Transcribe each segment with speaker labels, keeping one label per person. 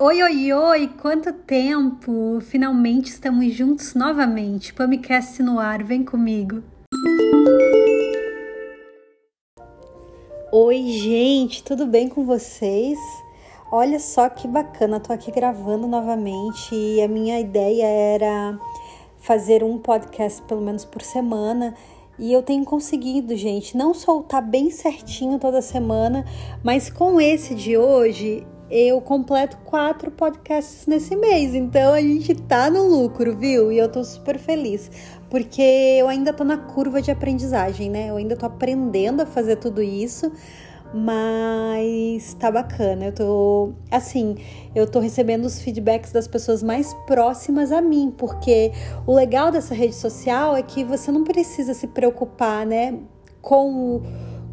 Speaker 1: Oi, oi, oi! Quanto tempo! Finalmente estamos juntos novamente. Pamicast no ar, vem comigo. Oi, gente, tudo bem com vocês? Olha só que bacana, tô aqui gravando novamente e a minha ideia era fazer um podcast pelo menos por semana e eu tenho conseguido, gente, não soltar bem certinho toda semana, mas com esse de hoje eu completo quatro podcasts nesse mês. Então a gente tá no lucro, viu? E eu tô super feliz. Porque eu ainda tô na curva de aprendizagem, né? Eu ainda tô aprendendo a fazer tudo isso. Mas tá bacana. Eu tô assim, eu tô recebendo os feedbacks das pessoas mais próximas a mim, porque o legal dessa rede social é que você não precisa se preocupar, né, com o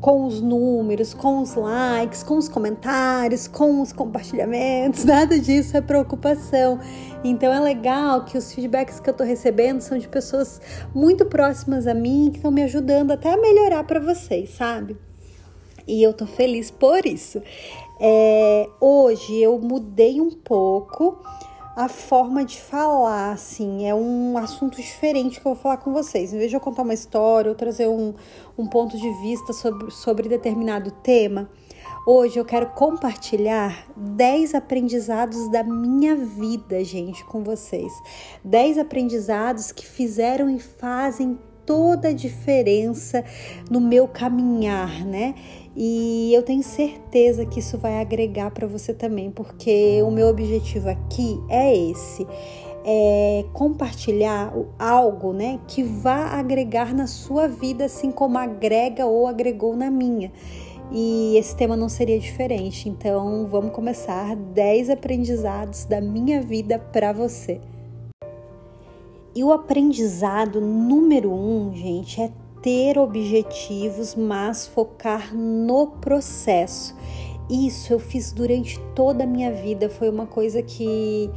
Speaker 1: com os números, com os likes, com os comentários, com os compartilhamentos, nada disso é preocupação. Então é legal que os feedbacks que eu tô recebendo são de pessoas muito próximas a mim que estão me ajudando até a melhorar para vocês, sabe? E eu tô feliz por isso. É, hoje eu mudei um pouco a forma de falar, assim, é um assunto diferente que eu vou falar com vocês. Em vez de eu contar uma história ou trazer um, um ponto de vista sobre, sobre determinado tema, hoje eu quero compartilhar 10 aprendizados da minha vida, gente, com vocês. 10 aprendizados que fizeram e fazem toda a diferença no meu caminhar, né? E eu tenho certeza que isso vai agregar para você também, porque o meu objetivo aqui é esse. É compartilhar algo, né, que vá agregar na sua vida, assim como agrega ou agregou na minha. E esse tema não seria diferente. Então, vamos começar 10 aprendizados da minha vida para você. E o aprendizado número um, gente, é ter objetivos, mas focar no processo. Isso eu fiz durante toda a minha vida, foi uma coisa que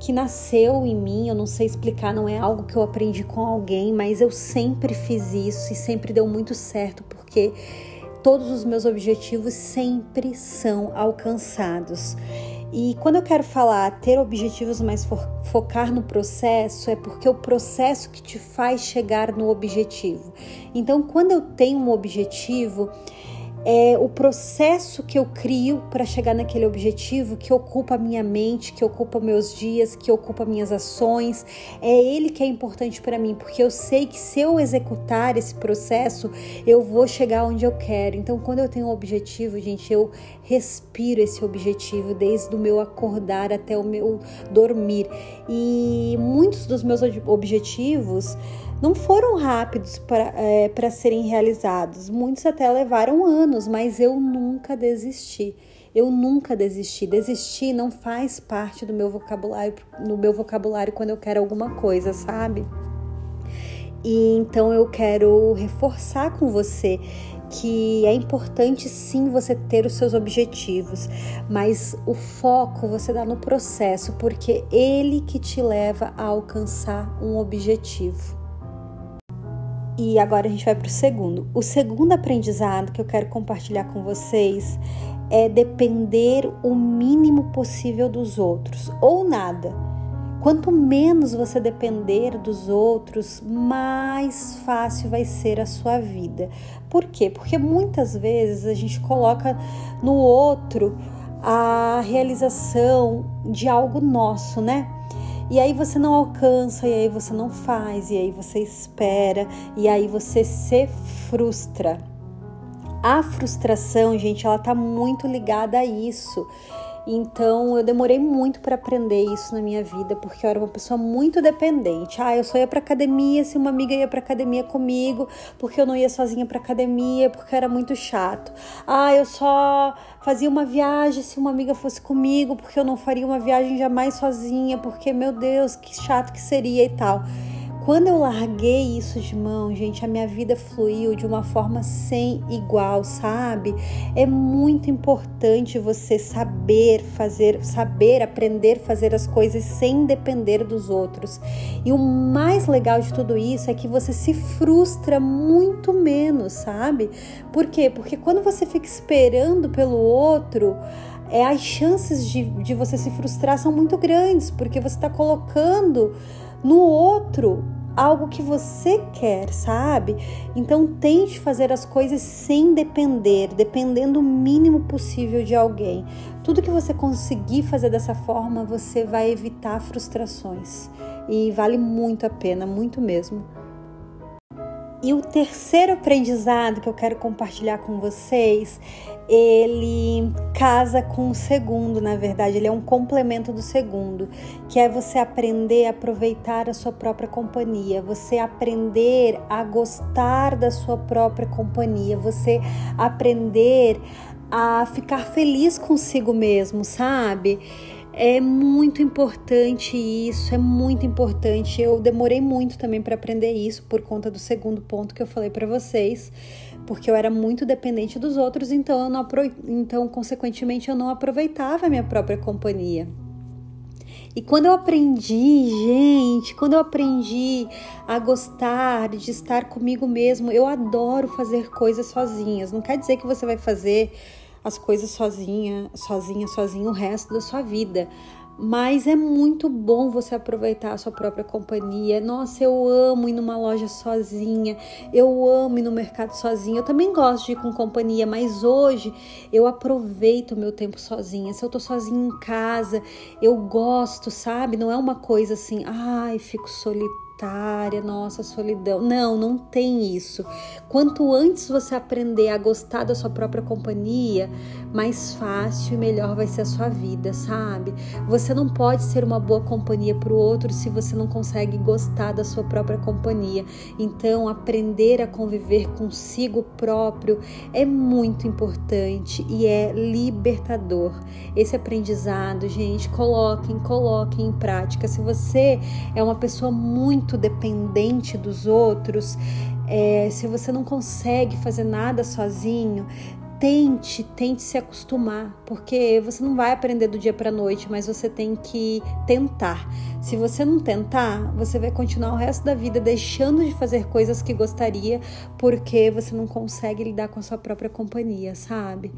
Speaker 1: que nasceu em mim, eu não sei explicar, não é algo que eu aprendi com alguém, mas eu sempre fiz isso e sempre deu muito certo, porque todos os meus objetivos sempre são alcançados. E quando eu quero falar ter objetivos, mas focar no processo, é porque é o processo que te faz chegar no objetivo. Então, quando eu tenho um objetivo, é o processo que eu crio para chegar naquele objetivo que ocupa minha mente, que ocupa meus dias, que ocupa minhas ações. É ele que é importante para mim, porque eu sei que se eu executar esse processo, eu vou chegar onde eu quero. Então, quando eu tenho um objetivo, gente, eu respiro esse objetivo desde o meu acordar até o meu dormir. E muitos dos meus objetivos não foram rápidos para é, serem realizados. Muitos até levaram anos, mas eu nunca desisti. Eu nunca desisti. Desistir não faz parte do meu vocabulário, no meu vocabulário quando eu quero alguma coisa, sabe? E então eu quero reforçar com você que é importante sim você ter os seus objetivos, mas o foco você dá no processo, porque ele que te leva a alcançar um objetivo. E agora a gente vai para o segundo. O segundo aprendizado que eu quero compartilhar com vocês é depender o mínimo possível dos outros ou nada. Quanto menos você depender dos outros, mais fácil vai ser a sua vida. Por quê? Porque muitas vezes a gente coloca no outro a realização de algo nosso, né? E aí você não alcança, e aí você não faz, e aí você espera, e aí você se frustra. A frustração, gente, ela tá muito ligada a isso. Então eu demorei muito para aprender isso na minha vida, porque eu era uma pessoa muito dependente. Ah, eu só ia para academia se uma amiga ia para academia comigo, porque eu não ia sozinha para academia, porque era muito chato. Ah, eu só fazia uma viagem se uma amiga fosse comigo, porque eu não faria uma viagem jamais sozinha, porque meu Deus, que chato que seria e tal. Quando eu larguei isso de mão, gente, a minha vida fluiu de uma forma sem igual, sabe? É muito importante você saber fazer, saber aprender a fazer as coisas sem depender dos outros. E o mais legal de tudo isso é que você se frustra muito menos, sabe? Por quê? Porque quando você fica esperando pelo outro, é, as chances de, de você se frustrar são muito grandes, porque você está colocando no outro algo que você quer, sabe? Então tente fazer as coisas sem depender, dependendo o mínimo possível de alguém. Tudo que você conseguir fazer dessa forma, você vai evitar frustrações. E vale muito a pena, muito mesmo. E o terceiro aprendizado que eu quero compartilhar com vocês, ele casa com o segundo, na verdade, ele é um complemento do segundo, que é você aprender a aproveitar a sua própria companhia, você aprender a gostar da sua própria companhia, você aprender a ficar feliz consigo mesmo, sabe? É muito importante isso, é muito importante. Eu demorei muito também para aprender isso por conta do segundo ponto que eu falei para vocês, porque eu era muito dependente dos outros, então eu não então consequentemente eu não aproveitava a minha própria companhia. E quando eu aprendi, gente, quando eu aprendi a gostar de estar comigo mesmo, eu adoro fazer coisas sozinhas. Não quer dizer que você vai fazer as coisas sozinha, sozinha, sozinho o resto da sua vida. Mas é muito bom você aproveitar a sua própria companhia. Nossa, eu amo ir numa loja sozinha, eu amo ir no mercado sozinha. Eu também gosto de ir com companhia, mas hoje eu aproveito o meu tempo sozinha. Se eu tô sozinha em casa, eu gosto, sabe? Não é uma coisa assim, ai, fico solitária solitária, nossa, solidão. Não, não tem isso. Quanto antes você aprender a gostar da sua própria companhia, mais fácil e melhor vai ser a sua vida, sabe? Você não pode ser uma boa companhia para o outro se você não consegue gostar da sua própria companhia. Então, aprender a conviver consigo próprio é muito importante e é libertador. Esse aprendizado, gente, coloquem, coloquem em prática. Se você é uma pessoa muito muito dependente dos outros, é, se você não consegue fazer nada sozinho, tente, tente se acostumar, porque você não vai aprender do dia para noite, mas você tem que tentar. Se você não tentar, você vai continuar o resto da vida deixando de fazer coisas que gostaria, porque você não consegue lidar com a sua própria companhia, sabe?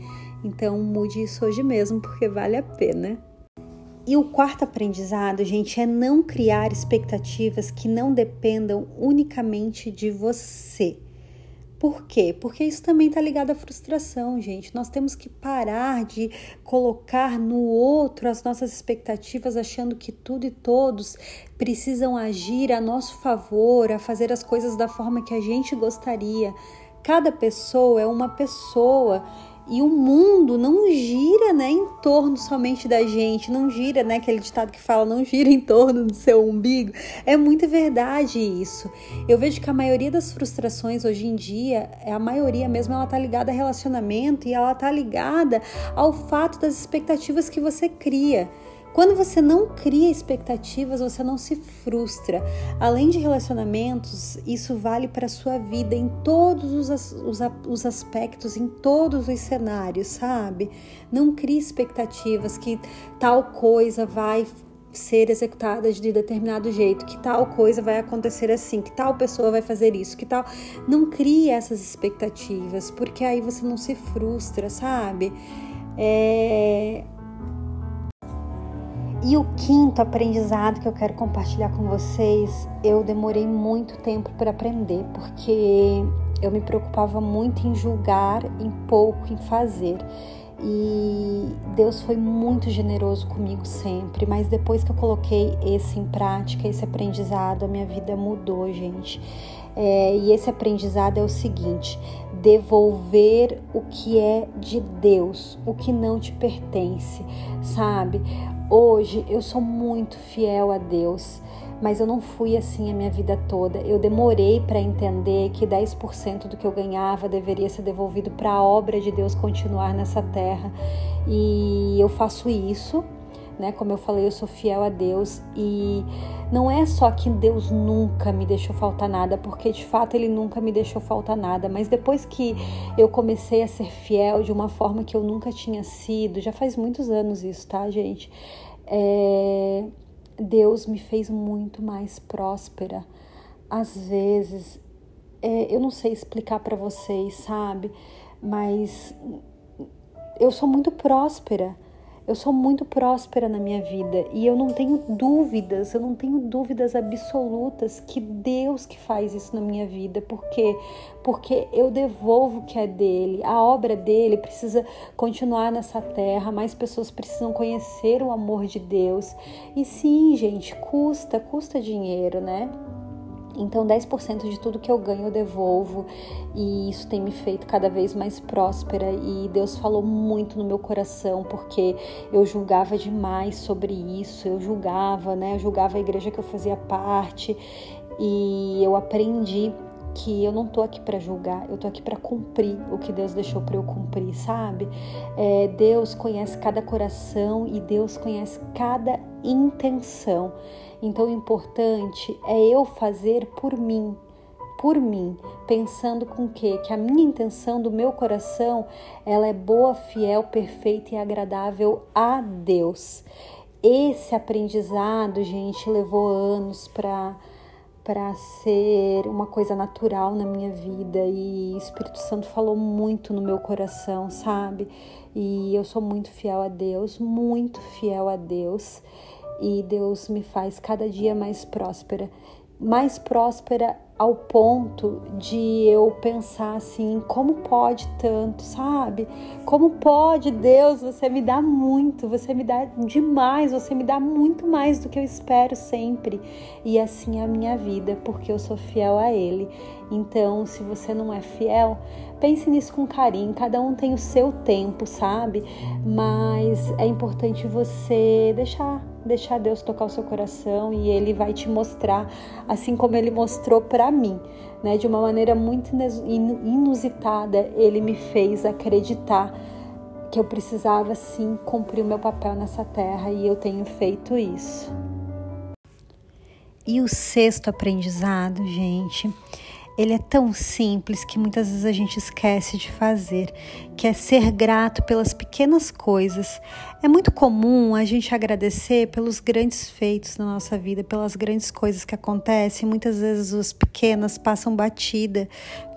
Speaker 1: Então mude isso hoje mesmo, porque vale a pena. E o quarto aprendizado, gente, é não criar expectativas que não dependam unicamente de você. Por quê? Porque isso também está ligado à frustração, gente. Nós temos que parar de colocar no outro as nossas expectativas, achando que tudo e todos precisam agir a nosso favor, a fazer as coisas da forma que a gente gostaria. Cada pessoa é uma pessoa e o mundo não gira, né, em torno somente da gente, não gira, né, aquele ditado que fala não gira em torno do seu umbigo. É muito verdade isso. Eu vejo que a maioria das frustrações hoje em dia, é a maioria mesmo, ela tá ligada a relacionamento e ela tá ligada ao fato das expectativas que você cria. Quando você não cria expectativas, você não se frustra. Além de relacionamentos, isso vale para a sua vida em todos os, os, os aspectos, em todos os cenários, sabe? Não crie expectativas que tal coisa vai ser executada de determinado jeito, que tal coisa vai acontecer assim, que tal pessoa vai fazer isso, que tal. Não crie essas expectativas, porque aí você não se frustra, sabe? É, e o quinto aprendizado que eu quero compartilhar com vocês, eu demorei muito tempo para aprender, porque eu me preocupava muito em julgar, em pouco em fazer. E Deus foi muito generoso comigo sempre, mas depois que eu coloquei esse em prática, esse aprendizado, a minha vida mudou, gente. É, e esse aprendizado é o seguinte: devolver o que é de Deus, o que não te pertence, sabe? Hoje eu sou muito fiel a Deus, mas eu não fui assim a minha vida toda. Eu demorei para entender que 10% do que eu ganhava deveria ser devolvido para a obra de Deus continuar nessa terra. E eu faço isso, né? Como eu falei, eu sou fiel a Deus e não é só que Deus nunca me deixou faltar nada, porque de fato Ele nunca me deixou faltar nada, mas depois que eu comecei a ser fiel de uma forma que eu nunca tinha sido, já faz muitos anos isso, tá, gente? É, Deus me fez muito mais próspera. Às vezes, é, eu não sei explicar para vocês, sabe? Mas eu sou muito próspera Eu sou muito próspera na minha vida e eu não tenho dúvidas, eu não tenho dúvidas absolutas que Deus que faz isso na minha vida, porque porque eu devolvo o que é dele. A obra dele precisa continuar nessa terra, mais pessoas precisam conhecer o amor de Deus. E sim, gente, custa, custa dinheiro, né? Então, 10% de tudo que eu ganho eu devolvo e isso tem me feito cada vez mais próspera. E Deus falou muito no meu coração porque eu julgava demais sobre isso, eu julgava, né? Eu julgava a igreja que eu fazia parte e eu aprendi que eu não tô aqui para julgar, eu tô aqui para cumprir o que Deus deixou para eu cumprir, sabe? É, Deus conhece cada coração e Deus conhece cada intenção. Então, o importante é eu fazer por mim, por mim, pensando com que que a minha intenção do meu coração, ela é boa, fiel, perfeita e agradável a Deus. Esse aprendizado, gente, levou anos para para ser uma coisa natural na minha vida. E o Espírito Santo falou muito no meu coração, sabe? E eu sou muito fiel a Deus, muito fiel a Deus. E Deus me faz cada dia mais próspera, mais próspera ao ponto de eu pensar assim, como pode tanto, sabe? Como pode, Deus, você me dá muito, você me dá demais, você me dá muito mais do que eu espero sempre. E assim é a minha vida, porque eu sou fiel a Ele. Então, se você não é fiel, pense nisso com carinho. Cada um tem o seu tempo, sabe? Mas é importante você deixar deixar Deus tocar o seu coração e ele vai te mostrar, assim como ele mostrou para mim, né? De uma maneira muito inusitada, ele me fez acreditar que eu precisava sim cumprir o meu papel nessa terra e eu tenho feito isso. E o sexto aprendizado, gente, ele é tão simples que muitas vezes a gente esquece de fazer, que é ser grato pelas pequenas coisas. É muito comum a gente agradecer pelos grandes feitos na nossa vida, pelas grandes coisas que acontecem. Muitas vezes as pequenas passam batida,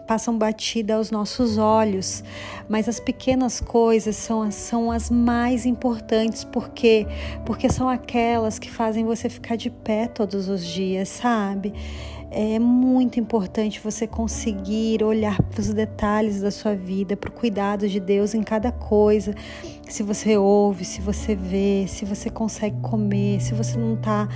Speaker 1: passam batida aos nossos olhos, mas as pequenas coisas são, são as mais importantes, porque porque são aquelas que fazem você ficar de pé todos os dias, sabe? É muito importante você conseguir olhar para os detalhes da sua vida, para o cuidado de Deus em cada coisa. Se você ouve, se você vê, se você consegue comer, se você não está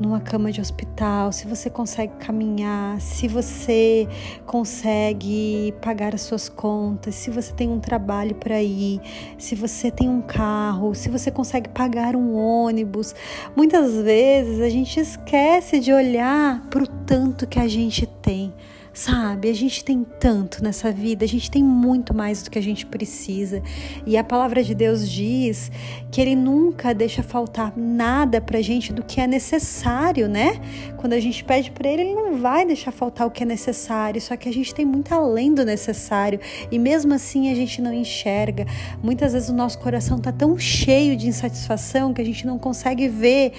Speaker 1: numa cama de hospital, se você consegue caminhar, se você consegue pagar as suas contas, se você tem um trabalho para ir, se você tem um carro, se você consegue pagar um ônibus. Muitas vezes a gente esquece de olhar para o tanto que a gente tem Sabe, a gente tem tanto nessa vida, a gente tem muito mais do que a gente precisa. E a palavra de Deus diz que Ele nunca deixa faltar nada pra gente do que é necessário, né? Quando a gente pede para Ele, Ele não vai deixar faltar o que é necessário, só que a gente tem muito além do necessário e mesmo assim a gente não enxerga. Muitas vezes o nosso coração tá tão cheio de insatisfação que a gente não consegue ver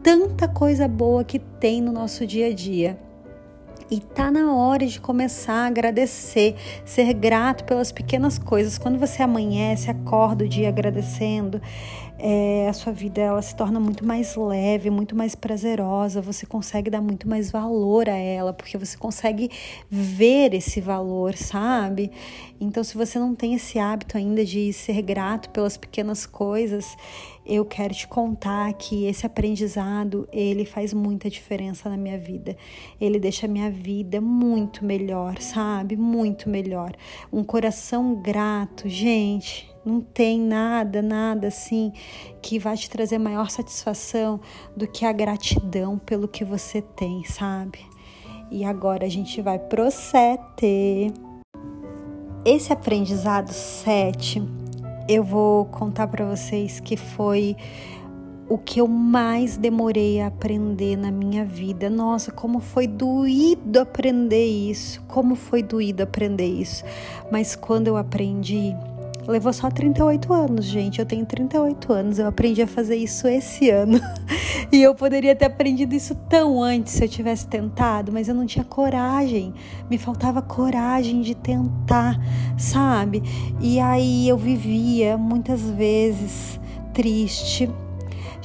Speaker 1: tanta coisa boa que tem no nosso dia a dia. E tá na hora de começar a agradecer, ser grato pelas pequenas coisas. Quando você amanhece, acorda o dia agradecendo, é, a sua vida ela se torna muito mais leve, muito mais prazerosa. Você consegue dar muito mais valor a ela, porque você consegue ver esse valor, sabe? Então, se você não tem esse hábito ainda de ser grato pelas pequenas coisas, eu quero te contar que esse aprendizado, ele faz muita diferença na minha vida. Ele deixa a minha vida muito melhor, sabe? Muito melhor. Um coração grato, gente, não tem nada, nada assim que vai te trazer maior satisfação do que a gratidão pelo que você tem, sabe? E agora a gente vai pro sete. Esse aprendizado sete eu vou contar para vocês que foi o que eu mais demorei a aprender na minha vida. Nossa, como foi doído aprender isso, como foi doído aprender isso. Mas quando eu aprendi, levou só 38 anos, gente. Eu tenho 38 anos, eu aprendi a fazer isso esse ano. e eu poderia ter aprendido isso tão antes se eu tivesse tentado, mas eu não tinha coragem. Me faltava coragem de tentar, sabe? E aí eu vivia muitas vezes triste,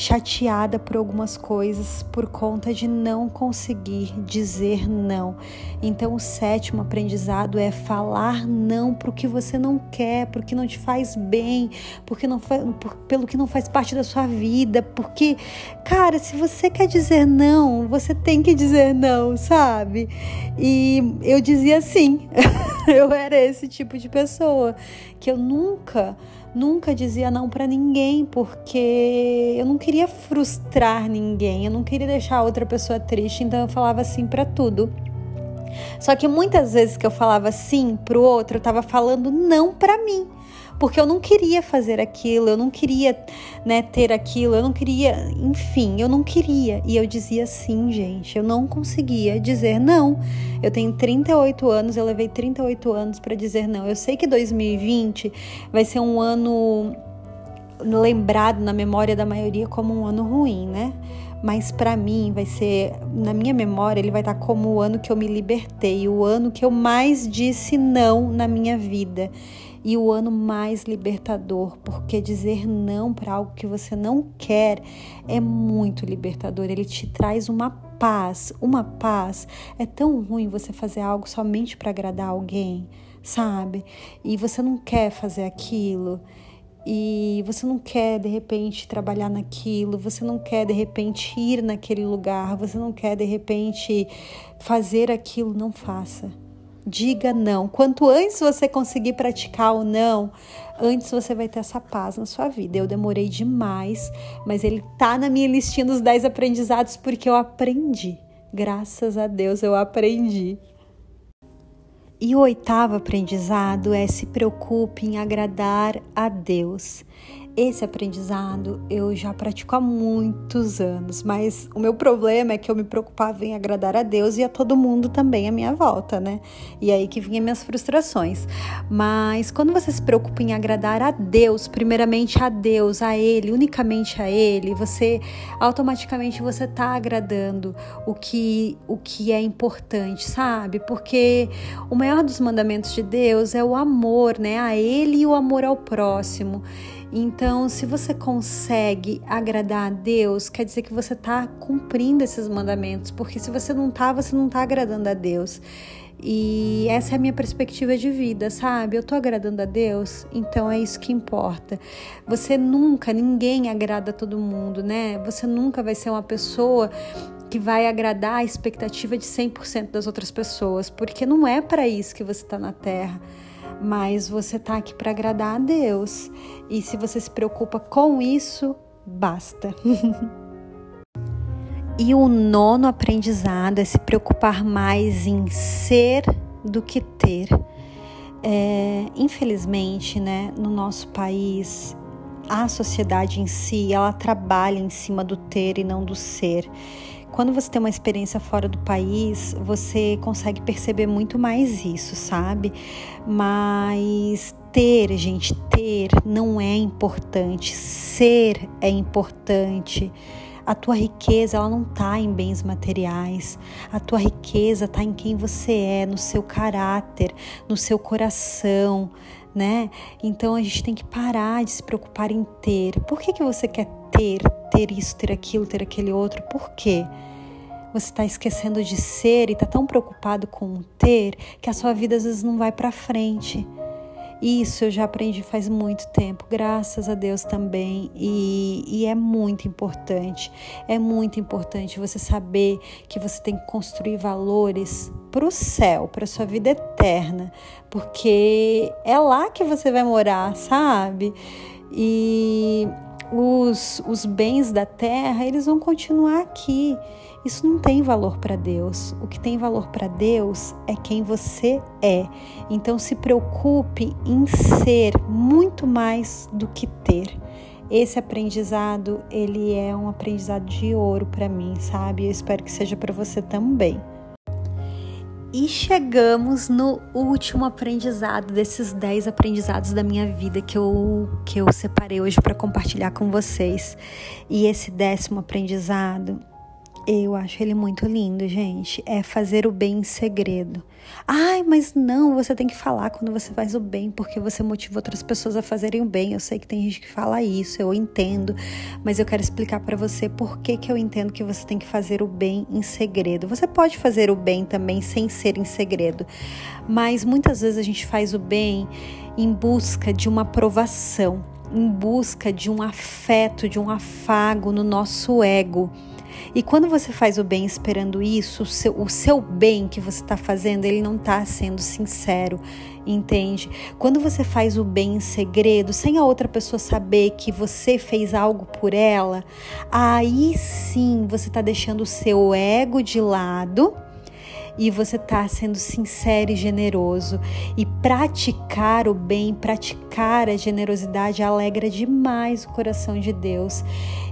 Speaker 1: chateada por algumas coisas por conta de não conseguir dizer não. Então, o sétimo aprendizado é falar não para o que você não quer, porque não te faz bem, porque não por, pelo que não faz parte da sua vida. Porque, cara, se você quer dizer não, você tem que dizer não, sabe? E eu dizia sim, eu era esse tipo de pessoa que eu nunca nunca dizia não para ninguém, porque eu não queria frustrar ninguém, eu não queria deixar outra pessoa triste, então eu falava sim para tudo. Só que muitas vezes que eu falava sim pro outro, eu tava falando não para mim porque eu não queria fazer aquilo, eu não queria, né, ter aquilo, eu não queria, enfim, eu não queria. E eu dizia sim, gente, eu não conseguia dizer não. Eu tenho 38 anos, eu levei 38 anos para dizer não. Eu sei que 2020 vai ser um ano lembrado na memória da maioria como um ano ruim, né? mas para mim vai ser, na minha memória, ele vai estar como o ano que eu me libertei, o ano que eu mais disse não na minha vida e o ano mais libertador, porque dizer não para algo que você não quer é muito libertador. Ele te traz uma paz, uma paz. É tão ruim você fazer algo somente para agradar alguém, sabe? E você não quer fazer aquilo e você não quer de repente trabalhar naquilo, você não quer de repente ir naquele lugar, você não quer de repente fazer aquilo, não faça. Diga não. Quanto antes você conseguir praticar o não, antes você vai ter essa paz na sua vida. Eu demorei demais, mas ele tá na minha listinha dos 10 aprendizados porque eu aprendi. Graças a Deus eu aprendi. E o oitavo aprendizado é se preocupe em agradar a Deus. Esse aprendizado eu já pratico há muitos anos, mas o meu problema é que eu me preocupava em agradar a Deus e a todo mundo também à minha volta, né? E aí que vinha minhas frustrações. Mas quando você se preocupa em agradar a Deus, primeiramente a Deus, a Ele, unicamente a Ele, você automaticamente você tá agradando o que o que é importante, sabe? Porque o maior dos mandamentos de Deus é o amor, né? A Ele e o amor ao próximo. Então, se você consegue agradar a Deus, quer dizer que você está cumprindo esses mandamentos, porque se você não está, você não está agradando a Deus. E essa é a minha perspectiva de vida, sabe? Eu tô agradando a Deus, então é isso que importa. Você nunca, ninguém agrada todo mundo, né? Você nunca vai ser uma pessoa que vai agradar a expectativa de 100% das outras pessoas, porque não é para isso que você está na Terra mas você está aqui para agradar a Deus. E se você se preocupa com isso, basta. e o nono aprendizado é se preocupar mais em ser do que ter. É, infelizmente, né, no nosso país, a sociedade em si, ela trabalha em cima do ter e não do ser. Quando você tem uma experiência fora do país, você consegue perceber muito mais isso, sabe? Mas ter, gente, ter não é importante, ser é importante. A tua riqueza ela não está em bens materiais. A tua riqueza está em quem você é, no seu caráter, no seu coração, né? Então a gente tem que parar de se preocupar em ter. Por que, que você quer ter, ter isso, ter aquilo, ter aquele outro. Por quê? Você está esquecendo de ser e está tão preocupado com ter que a sua vida às vezes não vai para frente. Isso eu já aprendi faz muito tempo, graças a Deus também, e, e, é muito importante. É muito importante você saber que você tem que construir valores para o céu, para sua vida eterna, porque é lá que você vai morar, sabe? E os, os bens da terra, eles vão continuar aqui. Isso não tem valor para Deus. O que tem valor para Deus é quem você é. Então se preocupe em ser muito mais do que ter. Esse aprendizado, ele é um aprendizado de ouro para mim, sabe? Eu espero que seja para você também. E chegamos no último aprendizado desses 10 aprendizados da minha vida que eu, que eu separei hoje para compartilhar com vocês. E esse décimo aprendizado Eu acho ele muito lindo, gente. É fazer o bem em segredo. Ai, mas não, você tem que falar quando você faz o bem, porque você motiva outras pessoas a fazerem o bem. Eu sei que tem gente que fala isso, eu entendo, mas eu quero explicar para você por que, que eu entendo que você tem que fazer o bem em segredo. Você pode fazer o bem também sem ser em segredo, mas muitas vezes a gente faz o bem em busca de uma aprovação, em busca de um afeto, de um afago no nosso ego. E quando você faz o bem esperando isso, o seu, o seu bem que você está fazendo, ele não está sendo sincero, entende? Quando você faz o bem em segredo, sem a outra pessoa saber que você fez algo por ela, aí sim você está deixando o seu ego de lado e você está sendo sincero e generoso. E praticar o bem, praticar a generosidade alegra demais o coração de Deus.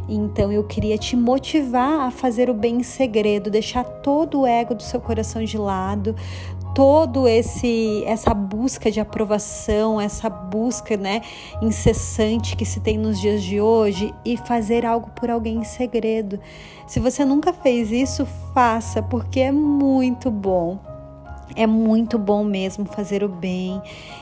Speaker 1: Então eu queria te motivar a fazer o bem em segredo, deixar todo o ego do seu coração de lado, todo esse essa busca de aprovação, essa busca, né, incessante que se tem nos dias de hoje e fazer algo por alguém em segredo. Se você nunca fez isso, faça, porque é muito bom. É muito bom mesmo fazer o bem.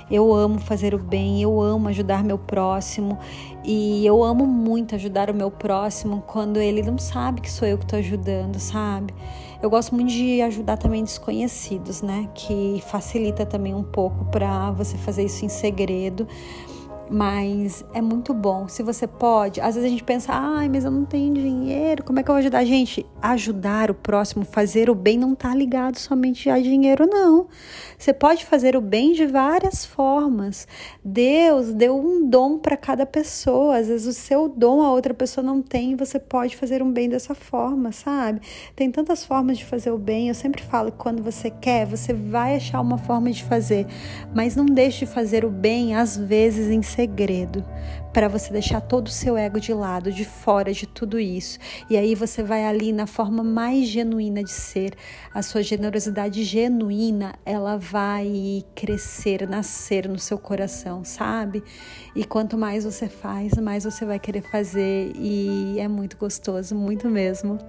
Speaker 1: Eu amo fazer o bem, eu amo ajudar meu próximo e eu amo muito ajudar o meu próximo quando ele não sabe que sou eu que estou ajudando, sabe? Eu gosto muito de ajudar também desconhecidos, né? Que facilita também um pouco para você fazer isso em segredo mas é muito bom. Se você pode, às vezes a gente pensa, ai, mas eu não tenho dinheiro, como é que eu vou ajudar? Gente, ajudar o próximo, fazer o bem não está ligado somente a dinheiro, não. Você pode fazer o bem de várias formas. Deus deu um dom para cada pessoa. Às vezes o seu dom a outra pessoa não tem você pode fazer um bem dessa forma, sabe? Tem tantas formas de fazer o bem. Eu sempre falo que quando você quer, você vai achar uma forma de fazer, mas não deixe de fazer o bem às vezes em segredo, para você deixar todo o seu ego de lado, de fora de tudo isso. E aí você vai ali na forma mais genuína de ser. A sua generosidade genuína, ela vai crescer, nascer no seu coração, sabe? E quanto mais você faz, mais você vai querer fazer e é muito gostoso, muito mesmo.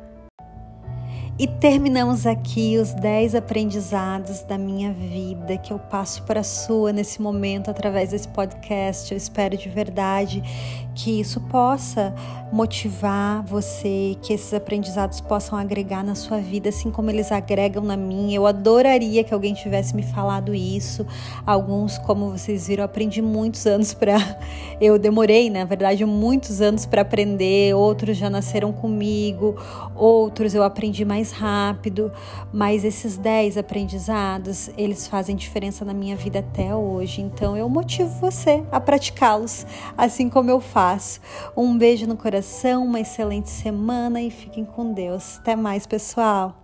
Speaker 1: E terminamos aqui os 10 aprendizados da minha vida que eu passo para a sua nesse momento através desse podcast. Eu espero de verdade que isso possa motivar você, que esses aprendizados possam agregar na sua vida, assim como eles agregam na minha. Eu adoraria que alguém tivesse me falado isso. Alguns, como vocês viram, aprendi muitos anos para. Eu demorei, na verdade, muitos anos para aprender. Outros já nasceram comigo, outros eu aprendi mais rápido. Mas esses 10 aprendizados, eles fazem diferença na minha vida até hoje. Então eu motivo você a praticá-los, assim como eu faço faço. Um beijo no coração, uma excelente semana e fiquem com Deus. Até mais, pessoal.